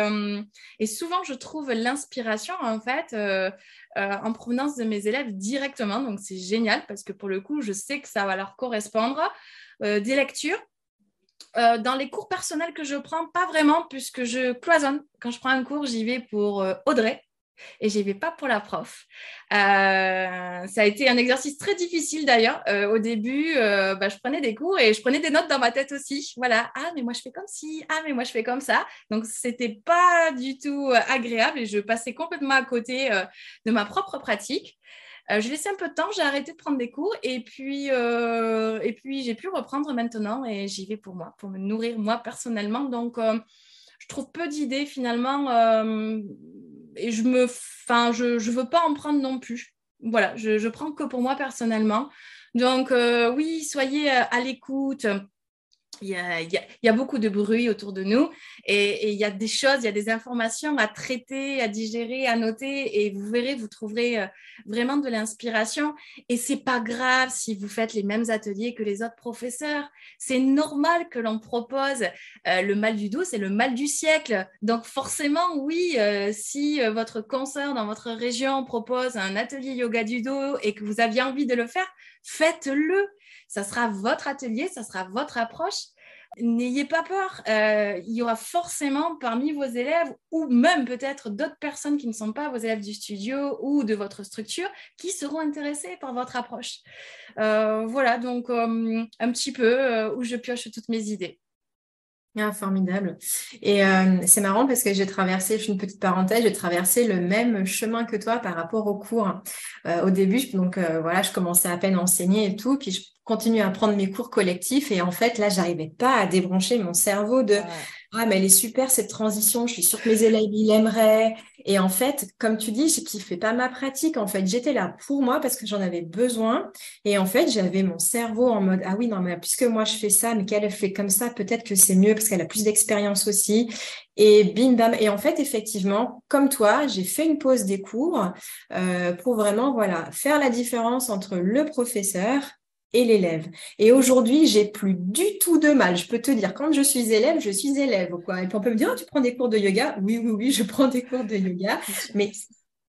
et souvent, je trouve l'inspiration, en fait, euh, en provenance de mes élèves directement. Donc, c'est génial parce que pour le coup, je sais que ça va leur correspondre. Euh, des lectures. Euh, dans les cours personnels que je prends, pas vraiment, puisque je cloisonne. Quand je prends un cours, j'y vais pour Audrey, et j'y vais pas pour la prof. Euh, ça a été un exercice très difficile d'ailleurs. Euh, au début, euh, bah, je prenais des cours et je prenais des notes dans ma tête aussi. Voilà, ah mais moi je fais comme ci, ah mais moi je fais comme ça. Donc c'était pas du tout agréable et je passais complètement à côté de ma propre pratique. j'ai laissé un peu de temps, j'ai arrêté de prendre des cours et puis, et puis j'ai pu reprendre maintenant et j'y vais pour moi, pour me nourrir moi personnellement. Donc je trouve peu d'idées finalement et je me, enfin, je, je veux pas en prendre non plus. Voilà, je, je prends que pour moi personnellement. Donc euh, oui, soyez euh, à l'écoute. Il y, a, beaucoup de bruit autour de nous et, il y a des choses, il y a des informations à traiter, à digérer, à noter et vous verrez, vous trouverez euh, vraiment de l'inspiration et c'est pas grave si vous faites les mêmes ateliers que les autres professeurs. C'est normal que l'on propose euh, le mal du dos, c'est le mal du siècle. Donc forcément, oui, euh, si votre consoeur dans votre région propose un atelier yoga du dos et que vous aviez envie de le faire, faites-le ça sera votre atelier, ça sera votre approche. N'ayez pas peur, euh, il y aura forcément parmi vos élèves ou même peut-être d'autres personnes qui ne sont pas vos élèves du studio ou de votre structure qui seront intéressés par votre approche. Euh, voilà, donc euh, un petit peu où je pioche toutes mes idées. Ah, formidable. Et c'est marrant parce que j'ai traversé, je fais une petite parenthèse, j'ai traversé le même chemin que toi par rapport aux cours. au début, donc voilà, je commençais à peine à enseigner et tout, puis je continue à prendre mes cours collectifs et en fait là j'arrivais pas à débrancher mon cerveau de ah mais elle est super cette transition. Je suis sûre que mes élèves l'aimeraient. Et en fait comme tu dis je kiffais pas ma pratique. En fait j'étais là pour moi parce que j'en avais besoin. Et en fait j'avais mon cerveau en mode ah oui non puisque moi je fais ça mais qu'elle fait comme ça peut-être que c'est mieux parce qu'elle a plus d'expérience aussi. Et bim bam. Et en fait effectivement comme toi j'ai fait une pause des cours euh, pour vraiment voilà faire la différence entre le professeur et l'élève. Et aujourd'hui, j'ai plus du tout de mal. Je peux te dire, quand je suis élève, je suis élève. Quoi. Et puis on peut me dire, oh, tu prends des cours de yoga? Oui, oui, oui, je prends des cours de yoga. Mais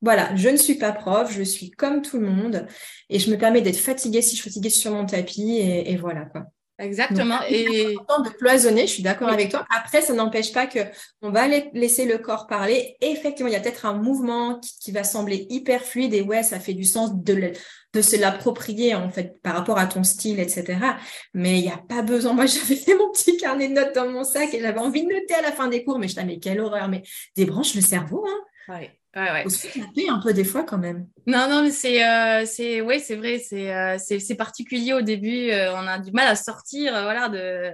voilà, je ne suis pas prof, je suis comme tout le monde. Et je me permets d'être fatiguée si je suis fatiguée sur mon tapis. Et, voilà, quoi. Exactement. et important de cloisonner, je suis d'accord avec toi. Après, ça n'empêche pas que on va laisser le corps parler. Et effectivement, il y a peut-être un mouvement qui, va sembler hyper fluide et ouais, ça fait du sens de, de se l'approprier en fait par rapport à ton style, etc. Mais il n'y a pas besoin. Moi, j'avais mon petit carnet de notes dans mon sac et j'avais envie de noter à la fin des cours, mais je disais, mais quelle horreur, mais débranche le cerveau, hein. Ouais. Ouais, ouais. un peu des fois quand même. Non, non, mais c'est, euh, c'est, ouais, c'est vrai, c'est, euh, c'est, particulier au début. Euh, on a du mal à sortir, voilà, de,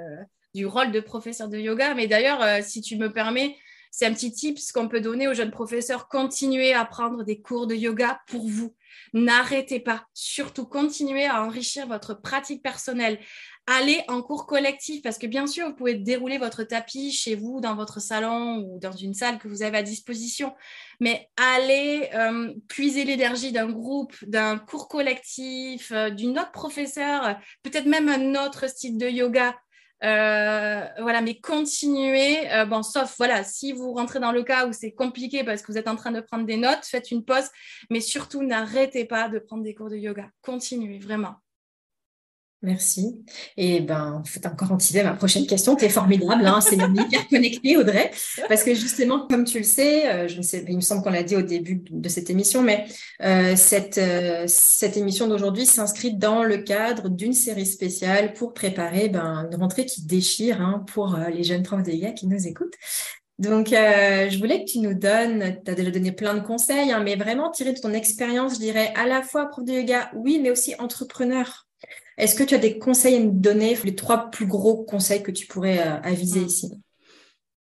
du rôle de professeur de yoga. Mais d'ailleurs, si tu me permets, c'est un petit tip qu'on peut donner aux jeunes professeurs. Continuez à prendre des cours de yoga pour vous. N'arrêtez pas. Surtout, continuez à enrichir votre pratique personnelle. Allez en cours collectif parce que bien sûr, vous pouvez dérouler votre tapis chez vous, dans votre salon ou dans une salle que vous avez à disposition. Mais allez euh, puiser l'énergie d'un groupe, d'un cours collectif, euh, d'une autre professeure, peut-être même un autre style de yoga euh, voilà, mais continuez. Euh, bon, sauf voilà, si vous rentrez dans le cas où c'est compliqué parce que vous êtes en train de prendre des notes, faites une pause, mais surtout n'arrêtez pas de prendre des cours de yoga. Continuez vraiment. Merci. Et ben, faut encore anticiper ma prochaine question. Tu es formidable, hein, c'est hyper connecté, Audrey. Parce que justement, comme tu le sais, euh, je ne sais, il me semble qu'on l'a dit au début de cette émission, mais euh, cette, euh, cette émission d'aujourd'hui s'inscrit dans le cadre d'une série spéciale pour préparer ben, une rentrée qui déchire hein, pour les jeunes profs de yoga qui nous écoutent. Donc, je voulais que tu nous donnes, tu as déjà donné plein de conseils, hein, mais vraiment tiré de ton expérience, je dirais à la fois prof de yoga, oui, mais aussi entrepreneur est-ce que tu as des conseils à nous donner, les trois plus gros conseils que tu pourrais euh, aviser hmm. ici?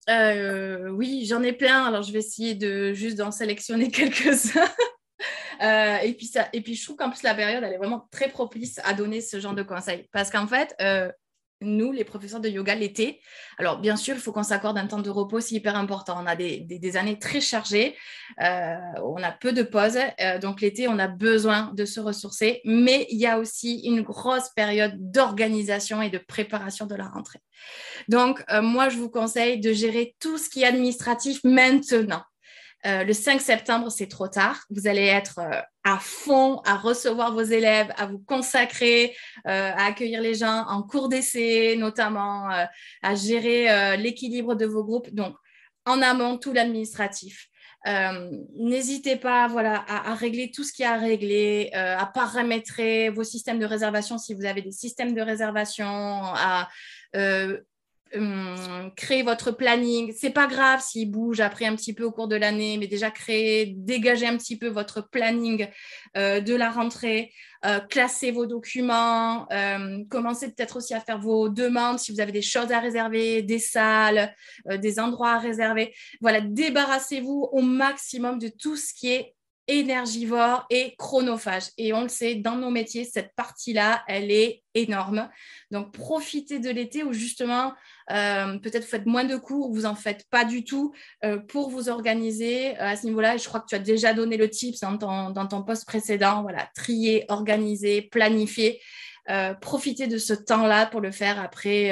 Euh, Oui, j'en ai plein. Alors, je vais essayer de juste d'en sélectionner quelques-uns. Euh, et, puis ça, et puis, je trouve qu'en plus, la période, elle est vraiment très propice à donner ce genre de conseils. Parce qu'en fait, nous, les professeurs de yoga, l'été, alors bien sûr, il faut qu'on s'accorde un temps de repos, c'est hyper important. On a des, années très chargées, euh, on a peu de pauses, euh, donc l'été, on a besoin de se ressourcer, mais il y a aussi une grosse période d'organisation et de préparation de la rentrée. Donc, euh, moi, je vous conseille de gérer tout ce qui est administratif maintenant. Euh, le 5 septembre, c'est trop tard. Vous allez être euh, à fond à recevoir vos élèves, à vous consacrer, euh, à accueillir les gens en cours d'essai, notamment à gérer l'équilibre de vos groupes. Donc, en amont, tout l'administratif. N'hésitez pas à, régler tout ce qui est à régler, à paramétrer vos systèmes de réservation si vous avez des systèmes de réservation, à Hum, créer votre planning. C'est pas grave s'il bouge après un petit peu au cours de l'année, mais déjà créer, dégager un petit peu votre planning euh, de la rentrée, euh, classer vos documents, euh, commencez peut-être aussi à faire vos demandes si vous avez des choses à réserver, des salles, des endroits à réserver. Voilà, débarrassez-vous au maximum de tout ce qui est énergivore et chronophage. Et on le sait, dans nos métiers, cette partie-là, elle est énorme. Donc, profitez de l'été où justement, euh, peut-être vous faites moins de cours, vous en faites pas du tout euh, pour vous organiser à ce niveau-là. Je crois que tu as déjà donné le tips dans ton, dans ton poste précédent. Voilà, trier, organiser, planifier. Euh, profitez de ce temps-là pour le faire. Après,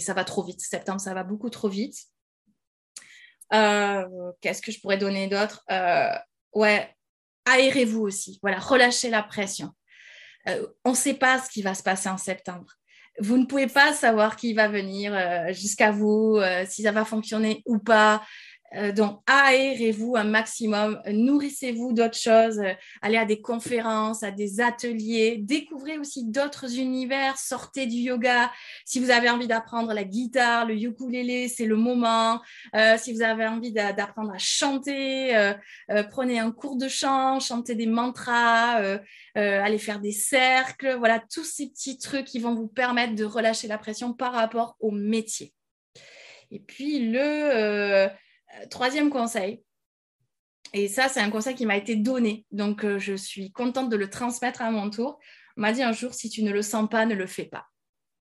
ça va trop vite. Septembre, ça va beaucoup trop vite. Qu'est-ce que je pourrais donner d'autre? Ouais, aérez-vous aussi. Voilà, relâchez la pression. Euh, on ne sait pas ce qui va se passer en septembre. Vous ne pouvez pas savoir qui va venir euh, jusqu'à vous, euh, si ça va fonctionner ou pas. Euh, donc, aérez-vous un maximum, nourrissez-vous d'autres choses, euh, allez à des conférences, à des ateliers, découvrez aussi d'autres univers, sortez du yoga. Si vous avez envie d'apprendre la guitare, le ukulélé, c'est le moment. Euh, si vous avez envie d'apprendre à chanter, prenez un cours de chant, chantez des mantras, allez faire des cercles. Voilà, tous ces petits trucs qui vont vous permettre de relâcher la pression par rapport au métier. Et puis, le troisième conseil, et ça, c'est un conseil qui m'a été donné, donc euh, je suis contente de le transmettre à mon tour. On m'a dit un jour, si tu ne le sens pas, ne le fais pas.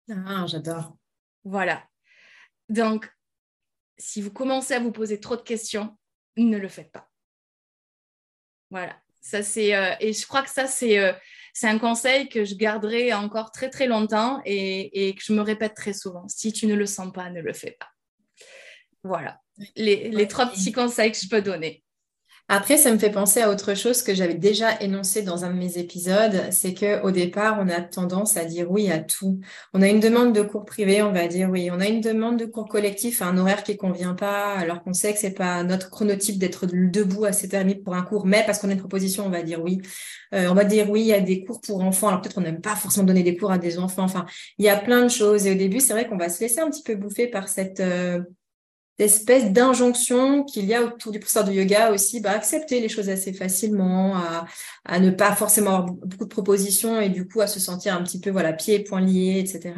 Ah, j'adore. Voilà. Donc, si vous commencez à vous poser trop de questions, ne le faites pas. Voilà. Ça, c'est, euh, et je crois que ça, c'est, c'est un conseil que je garderai encore très, très longtemps et, et que je me répète très souvent. Si tu ne le sens pas, ne le fais pas. Voilà les, trois petits conseils que je peux donner. Après, ça me fait penser à autre chose que j'avais déjà énoncé dans un de mes épisodes, c'est que au départ, on a tendance à dire oui à tout. On a une demande de cours privé, on va dire oui. On a une demande de cours collectif à un horaire qui convient pas, alors qu'on sait que c'est pas notre chronotype d'être debout à 7h30 pour un cours, mais parce qu'on a une proposition, on va dire oui. Euh, on va dire oui à des cours pour enfants. Alors peut-être on n'aime pas forcément donner des cours à des enfants. Enfin, il y a plein de choses. Et au début, c'est vrai qu'on va se laisser un petit peu bouffer par cette euh, d'espèce d'injonction qu'il y a autour du professeur de yoga aussi, bah, accepter les choses assez facilement, à, ne pas forcément avoir beaucoup de propositions et du coup à se sentir un petit peu voilà pieds et poings liés, etc.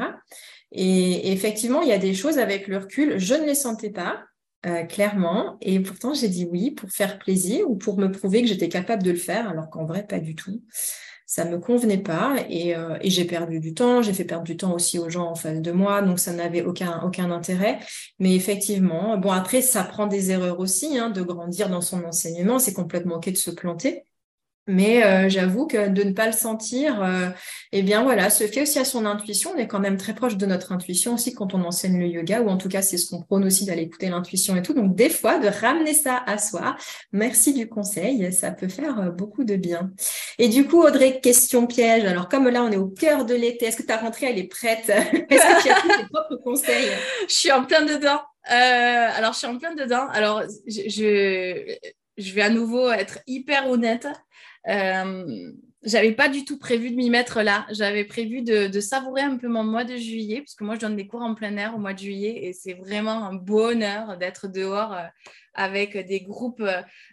Et, effectivement, il y a des choses avec le recul, je ne les sentais pas. Euh, clairement, et pourtant j'ai dit oui pour faire plaisir ou pour me prouver que j'étais capable de le faire, alors qu'en vrai pas du tout ça me convenait pas et, euh, et j'ai perdu du temps, j'ai fait perdre du temps aussi aux gens en face de moi, donc ça n'avait aucun aucun intérêt. Mais effectivement, bon après ça prend des erreurs aussi, hein, de grandir dans son enseignement, c'est complètement ok de se planter. Mais euh, j'avoue que de ne pas le sentir, euh, eh bien voilà, se fait aussi à son intuition. On est quand même très proche de notre intuition aussi quand on enseigne le yoga, ou en tout cas c'est ce qu'on prône aussi d'aller écouter l'intuition et tout. Donc des fois de ramener ça à soi. Merci du conseil, ça peut faire euh, beaucoup de bien. Et du coup Audrey, question piège. Alors comme là on est au cœur de l'été, est-ce que ta rentrée elle est prête? Est-ce que tu as tes propres conseils? Je suis en plein dedans. alors je suis en plein dedans. Alors je, je vais à nouveau être hyper honnête. Euh, j'avais pas du tout prévu de m'y mettre là. J'avais prévu de, savourer un peu mon mois de juillet, puisque moi je donne des cours en plein air au mois de juillet et c'est vraiment un bonheur d'être dehors euh, avec des groupes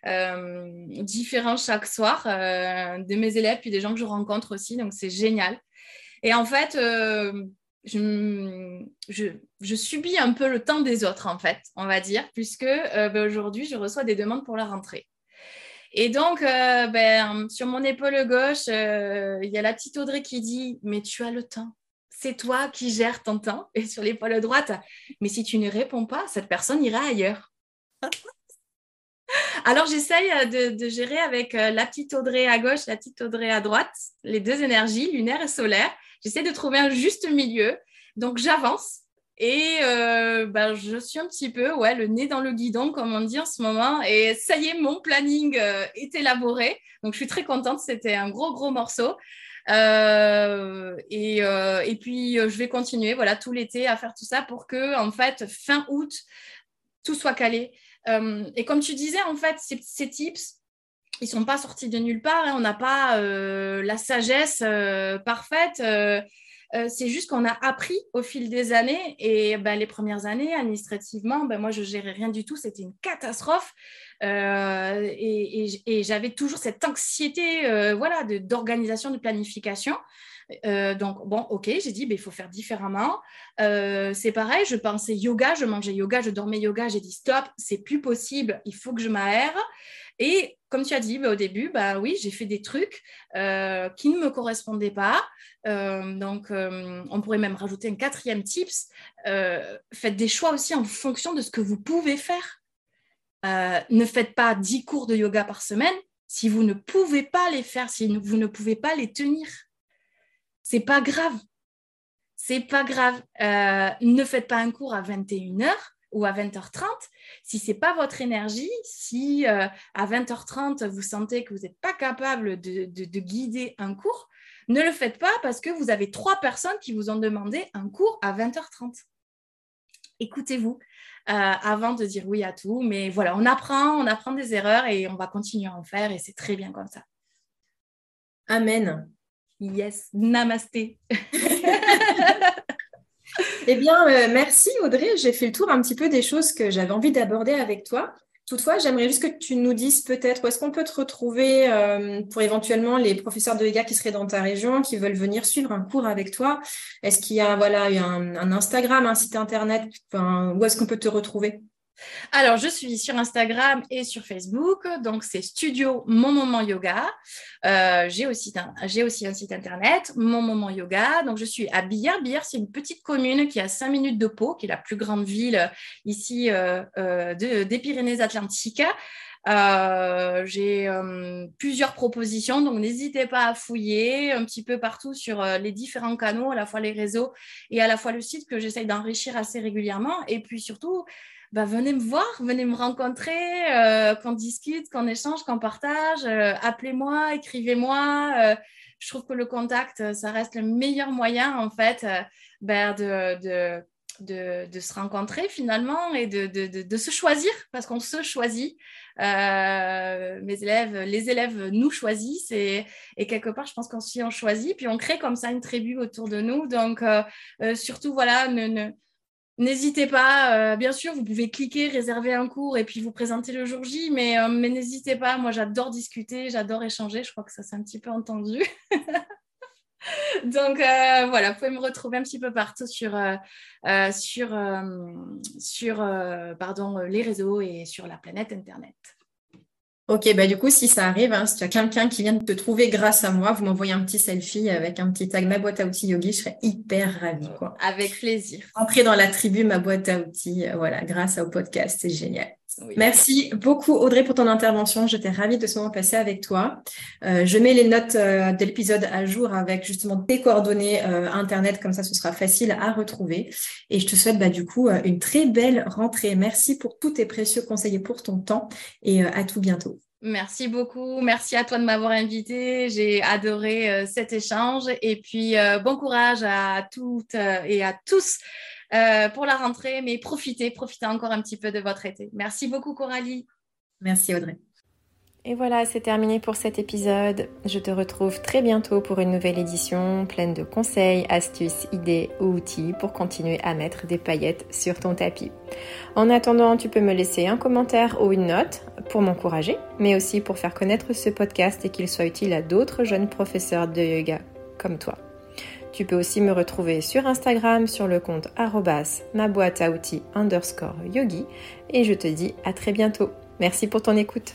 euh, différents chaque soir, de mes élèves puis des gens que je rencontre aussi. Donc c'est génial. Et en fait, je, subis un peu le temps des autres, en fait, on va dire, puisque ben, aujourd'hui, je reçois des demandes pour la rentrée. Et donc, euh, ben, sur mon épaule gauche, euh, il y a la petite Audrey qui dit Mais tu as le temps. C'est toi qui gères ton temps. Et sur l'épaule droite, mais si tu ne réponds pas, cette personne ira ailleurs. Alors, j'essaye euh, de, gérer avec la petite Audrey à gauche, la petite Audrey à droite, les deux énergies, lunaire et solaire. J'essaie de trouver un juste milieu. Donc, j'avance et euh, ben, je suis un petit peu ouais, le nez dans le guidon, comme on dit en ce moment. Et ça y est, mon planning euh, est élaboré. Donc, je suis très contente. C'était un gros, gros morceau. Euh, et, et, puis, je vais continuer voilà, tout l'été à faire tout ça pour que, en fait, fin août, tout soit calé. et comme tu disais, en fait, ces, tips, ils sont pas sortis de nulle part. Hein. On n'a pas la sagesse parfaite. Euh, c'est juste qu'on a appris au fil des années. Et ben, les premières années, administrativement, ben, moi, je gérais rien du tout. C'était une catastrophe. Euh, et, j'avais toujours cette anxiété euh, voilà, d'organisation, de, planification. donc, bon, ok, j'ai dit, ben, il faut faire différemment. c'est pareil, je pensais yoga, je mangeais yoga, je dormais yoga. J'ai dit, stop, c'est plus possible, il faut que je m'aère. Et comme tu as dit bah, au début, bah oui, j'ai fait des trucs euh, qui ne me correspondaient pas. Euh, donc, euh, on pourrait même rajouter un quatrième tips. faites des choix aussi en fonction de ce que vous pouvez faire. ne faites pas 10 cours de yoga par semaine si vous ne pouvez pas les faire, si vous ne pouvez pas les tenir. C'est pas grave. C'est pas grave. ne faites pas un cours à 21h ou à 20h30, si ce n'est pas votre énergie, si euh, à 20h30 vous sentez que vous n'êtes pas capable de, guider un cours, ne le faites pas parce que vous avez trois personnes qui vous ont demandé un cours à 20h30. Écoutez-vous euh, avant de dire oui à tout, mais voilà, on apprend, on apprend des erreurs et on va continuer à en faire et c'est très bien comme ça. Amen. Yes, namasté. Eh bien, euh, merci Audrey. J'ai fait le tour un petit peu des choses que j'avais envie d'aborder avec toi. Toutefois, j'aimerais juste que tu nous dises peut-être où est-ce qu'on peut te retrouver euh, pour éventuellement les professeurs de yoga qui seraient dans ta région, qui veulent venir suivre un cours avec toi. Est-ce qu'il y a voilà un, un Instagram, un site internet Où est-ce qu'on peut te retrouver? Alors, je suis sur Instagram et sur Facebook. Donc, c'est Studio Mon Moment Yoga. Euh, j'ai aussi, aussi, un site internet, Mon Moment Yoga. Donc, je suis à Billard. Billard, c'est une petite commune qui à 5 minutes de Pau, qui est la plus grande ville ici euh, euh, des Pyrénées-Atlantiques. j'ai plusieurs propositions, donc n'hésitez pas à fouiller un petit peu partout sur les différents canaux, à la fois les réseaux et à la fois le site que j'essaye d'enrichir assez régulièrement. Et puis surtout, bah, venez me voir, venez me rencontrer, euh, qu'on discute, qu'on échange, qu'on partage. Euh, appelez-moi, écrivez-moi. Euh, je trouve que le contact, ça reste le meilleur moyen, en fait, ben, de, de, de, se rencontrer finalement et de, se choisir, parce qu'on se choisit. mes élèves, les élèves nous choisissent et, quelque part, je pense qu'on s'y en choisit, puis on crée comme ça une tribu autour de nous. Donc, surtout, voilà, ne N'hésitez pas, euh, bien sûr, vous pouvez cliquer, réserver un cours et puis vous présenter le jour J, mais, euh, mais n'hésitez pas, moi j'adore discuter, j'adore échanger, je crois que ça s'est un petit peu entendu. Donc euh, voilà, vous pouvez me retrouver un petit peu partout sur, sur, sur pardon, les réseaux et sur la planète Internet. Ok, bah du coup, si ça arrive, hein, si tu as quelqu'un qui vient de te trouver grâce à moi, vous m'envoyez un petit selfie avec un petit tag ma boîte à outils yogi, je serais hyper ravie. Quoi. Avec plaisir. Entrer dans la tribu ma boîte à outils, euh, voilà, grâce au podcast, c'est génial. Merci beaucoup Audrey pour ton intervention. J'étais ravie de ce moment passé avec toi. Euh, je mets les notes euh, de l'épisode à jour avec justement tes coordonnées euh, internet, comme ça ce sera facile à retrouver. Et je te souhaite bah, du coup une très belle rentrée. Merci pour tous tes précieux conseils et pour ton temps et à tout bientôt. Merci beaucoup. Merci à toi de m'avoir invité. J'ai adoré cet échange. Et puis, bon courage à toutes et à tous euh, pour la rentrée, mais profitez, profitez encore un petit peu de votre été. Merci beaucoup Coralie. Merci Audrey. Et voilà, c'est terminé pour cet épisode. Je te retrouve très bientôt pour une nouvelle édition pleine de conseils, astuces, idées ou outils pour continuer à mettre des paillettes sur ton tapis. En attendant, tu peux me laisser un commentaire ou une note pour m'encourager, mais aussi pour faire connaître ce podcast et qu'il soit utile à d'autres jeunes professeurs de yoga comme toi. Tu peux aussi me retrouver sur Instagram sur le compte ma boîte à outils underscore yogi et je te dis à très bientôt. Merci pour ton écoute.